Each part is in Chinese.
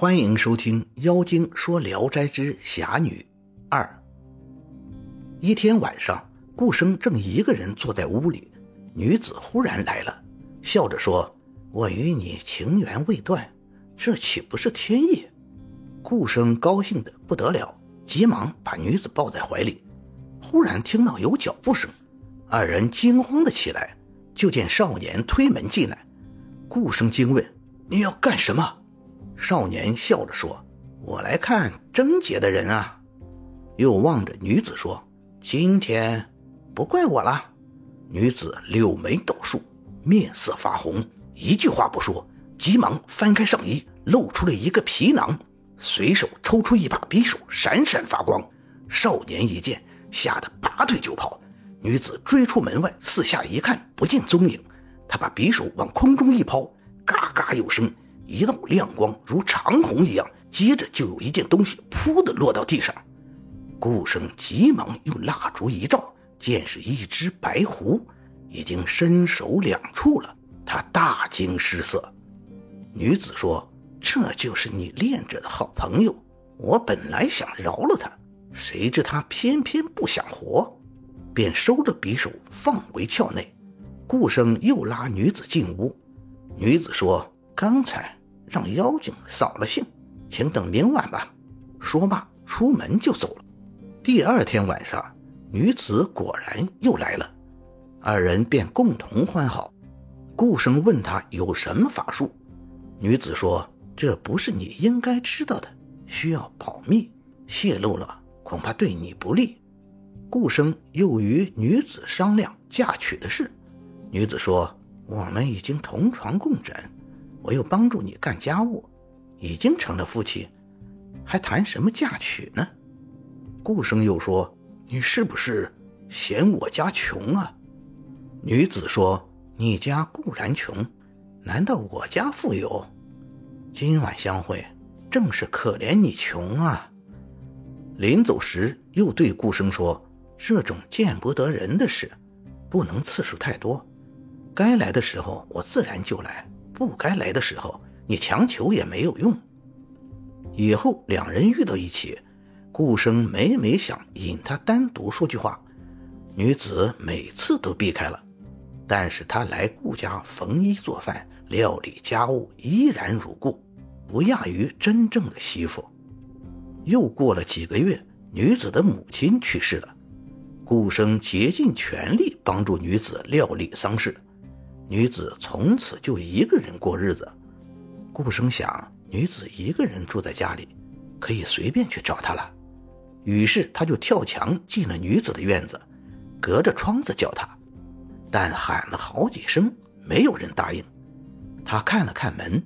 欢迎收听《妖精说聊斋之侠女二》。一天晚上，顾生正一个人坐在屋里，女子忽然来了，笑着说：“我与你情缘未断，这岂不是天意？”顾生高兴的不得了，急忙把女子抱在怀里。忽然听到有脚步声，二人惊慌的起来，就见少年推门进来。顾生惊问：“你要干什么？”少年笑着说：“我来看贞洁的人啊。”又望着女子说：“今天不怪我了。”女子柳眉倒竖，面色发红，一句话不说，急忙翻开上衣，露出了一个皮囊，随手抽出一把匕首，闪闪发光。少年一见，吓得拔腿就跑。女子追出门外，四下一看，不见踪影。他把匕首往空中一抛，嘎嘎有声。一道亮光如长虹一样，接着就有一件东西噗的落到地上。顾生急忙用蜡烛一照，见是一只白狐，已经身首两处了。他大惊失色。女子说：“这就是你恋着的好朋友。我本来想饶了他，谁知他偏偏不想活，便收了匕首，放回鞘内。”顾生又拉女子进屋。女子说：“刚才。”让妖精扫了兴，请等明晚吧。说罢，出门就走了。第二天晚上，女子果然又来了，二人便共同欢好。顾生问他有什么法术，女子说：“这不是你应该知道的，需要保密，泄露了恐怕对你不利。”顾生又与女子商量嫁娶的事，女子说：“我们已经同床共枕。”我又帮助你干家务，已经成了夫妻，还谈什么嫁娶呢？顾生又说：“你是不是嫌我家穷啊？”女子说：“你家固然穷，难道我家富有？今晚相会，正是可怜你穷啊。”临走时又对顾生说：“这种见不得人的事，不能次数太多，该来的时候我自然就来。”不该来的时候，你强求也没有用。以后两人遇到一起，顾生每每想引他单独说句话，女子每次都避开了。但是他来顾家缝衣做饭、料理家务，依然如故，不亚于真正的媳妇。又过了几个月，女子的母亲去世了，顾生竭尽全力帮助女子料理丧事。女子从此就一个人过日子。顾生想，女子一个人住在家里，可以随便去找她了。于是他就跳墙进了女子的院子，隔着窗子叫她，但喊了好几声，没有人答应。他看了看门，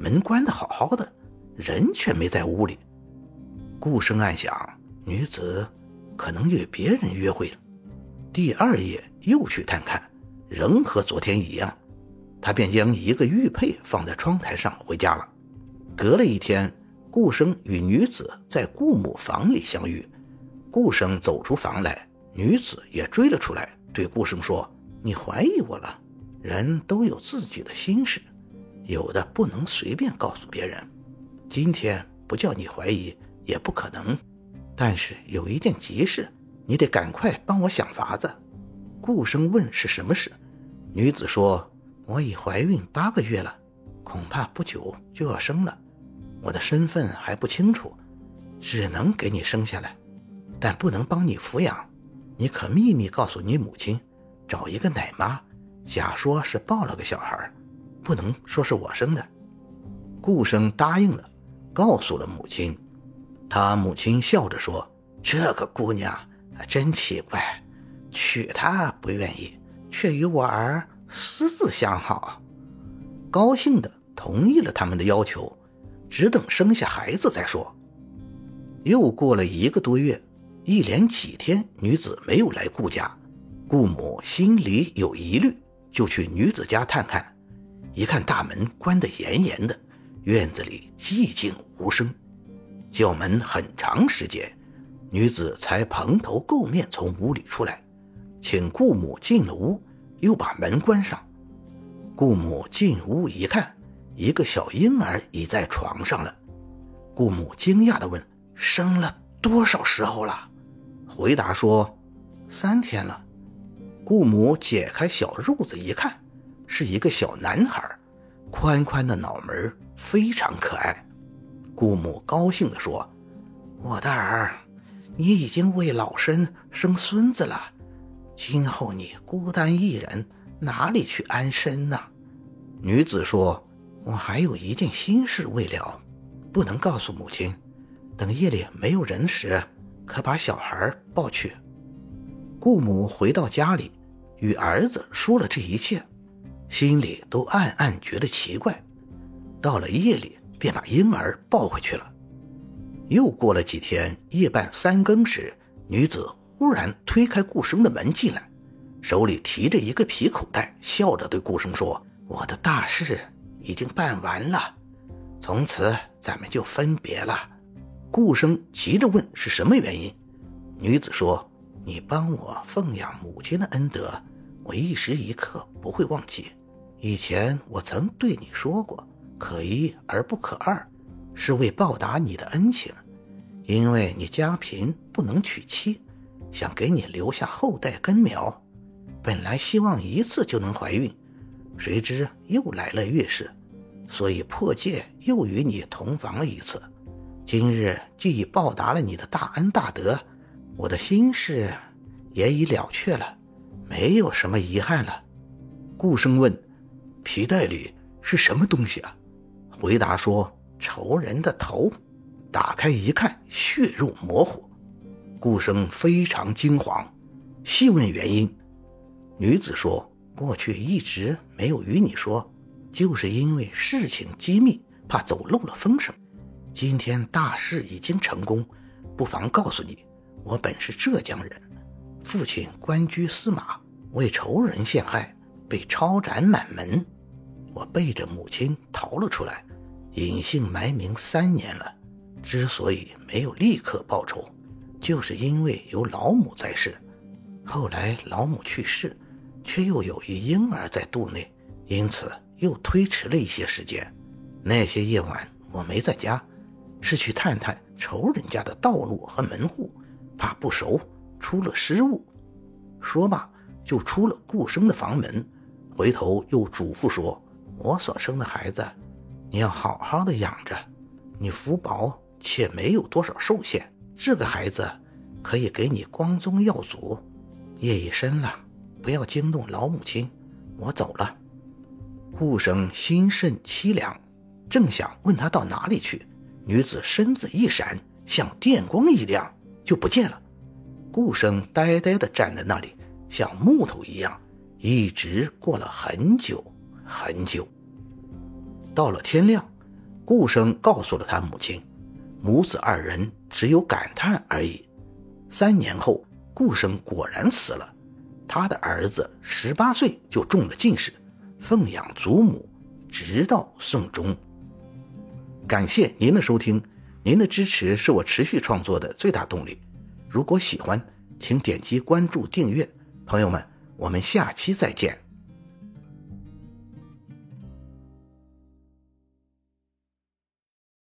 门关得好好的，人却没在屋里。顾生暗想，女子可能与别人约会了。第二夜又去探看。仍和昨天一样，他便将一个玉佩放在窗台上回家了。隔了一天，顾生与女子在顾母房里相遇。顾生走出房来，女子也追了出来，对顾生说：“你怀疑我了？人都有自己的心事，有的不能随便告诉别人。今天不叫你怀疑也不可能，但是有一件急事，你得赶快帮我想法子。”顾生问是什么事，女子说：“我已怀孕八个月了，恐怕不久就要生了。我的身份还不清楚，只能给你生下来，但不能帮你抚养。你可秘密告诉你母亲，找一个奶妈，假说是抱了个小孩，不能说是我生的。”顾生答应了，告诉了母亲。他母亲笑着说：“这个姑娘真奇怪。”娶她不愿意，却与我儿私自相好，高兴的同意了他们的要求，只等生下孩子再说。又过了一个多月，一连几天女子没有来顾家，顾母心里有疑虑，就去女子家探看。一看大门关得严严的，院子里寂静无声，叫门很长时间，女子才蓬头垢面从屋里出来。请顾母进了屋，又把门关上。顾母进屋一看，一个小婴儿已在床上了，顾母惊讶地问：“生了多少时候了？”回答说：“三天了。”顾母解开小褥子一看，是一个小男孩，宽宽的脑门，非常可爱。顾母高兴地说：“我的儿，你已经为老身生孙子了。今后你孤单一人，哪里去安身呢？”女子说：“我还有一件心事未了。”不能告诉母亲，等夜里没有人时，可把小孩抱去。顾母回到家里，与儿子说了这一切，心里都暗暗觉得奇怪。到了夜里，便把婴儿抱回去了。又过了几天，夜半三更时，女子忽然推开顾生的门进来，手里提着一个皮口袋，笑着对顾生说：“我的大事已经办完了。”从此咱们就分别了。顾生急着问是什么原因。女子说：“你帮我奉养母亲的恩德，我一时一刻不会忘记。以前我曾对你说过，可一而不可二，是为报答你的恩情。因为你家贫不能娶妻，想给你留下后代根苗。本来希望一次就能怀孕，谁知又来了月事。”所以破戒又与你同房了一次，今日既已报答了你的大恩大德，我的心事也已了却了，没有什么遗憾了。顾生问：“皮带里是什么东西啊？”回答说：“仇人的头。”打开一看，血肉模糊。顾生非常惊慌，细问原因，女子说：“过去一直没有与你说。”就是因为事情机密，怕走漏了风声。今天大事已经成功，不妨告诉你，我本是浙江人，父亲官居司马，为仇人陷害，被抄斩满门。我背着母亲逃了出来，隐姓埋名三年了。之所以没有立刻报仇，就是因为有老母在世。后来老母去世，却又有一婴儿在肚内，因此。又推迟了一些时间，那些夜晚我没在家，是去探探仇人家的道路和门户，怕不熟出了失误。说罢，就出了顾生的房门，回头又嘱咐说：“我所生的孩子，你要好好的养着，你福薄且没有多少寿限，这个孩子可以给你光宗耀祖。夜已深了，不要惊动老母亲，我走了。”顾生心甚凄凉，正想问他到哪里去，女子身子一闪，像电光一亮，就不见了。顾生呆呆地站在那里，像木头一样，一直过了很久很久。到了天亮，顾生告诉了他母亲，母子二人只有感叹而已。三年后，顾生果然死了，他的儿子十八岁就中了进士。奉养祖母，直到送终。感谢您的收听，您的支持是我持续创作的最大动力。如果喜欢，请点击关注订阅。朋友们，我们下期再见。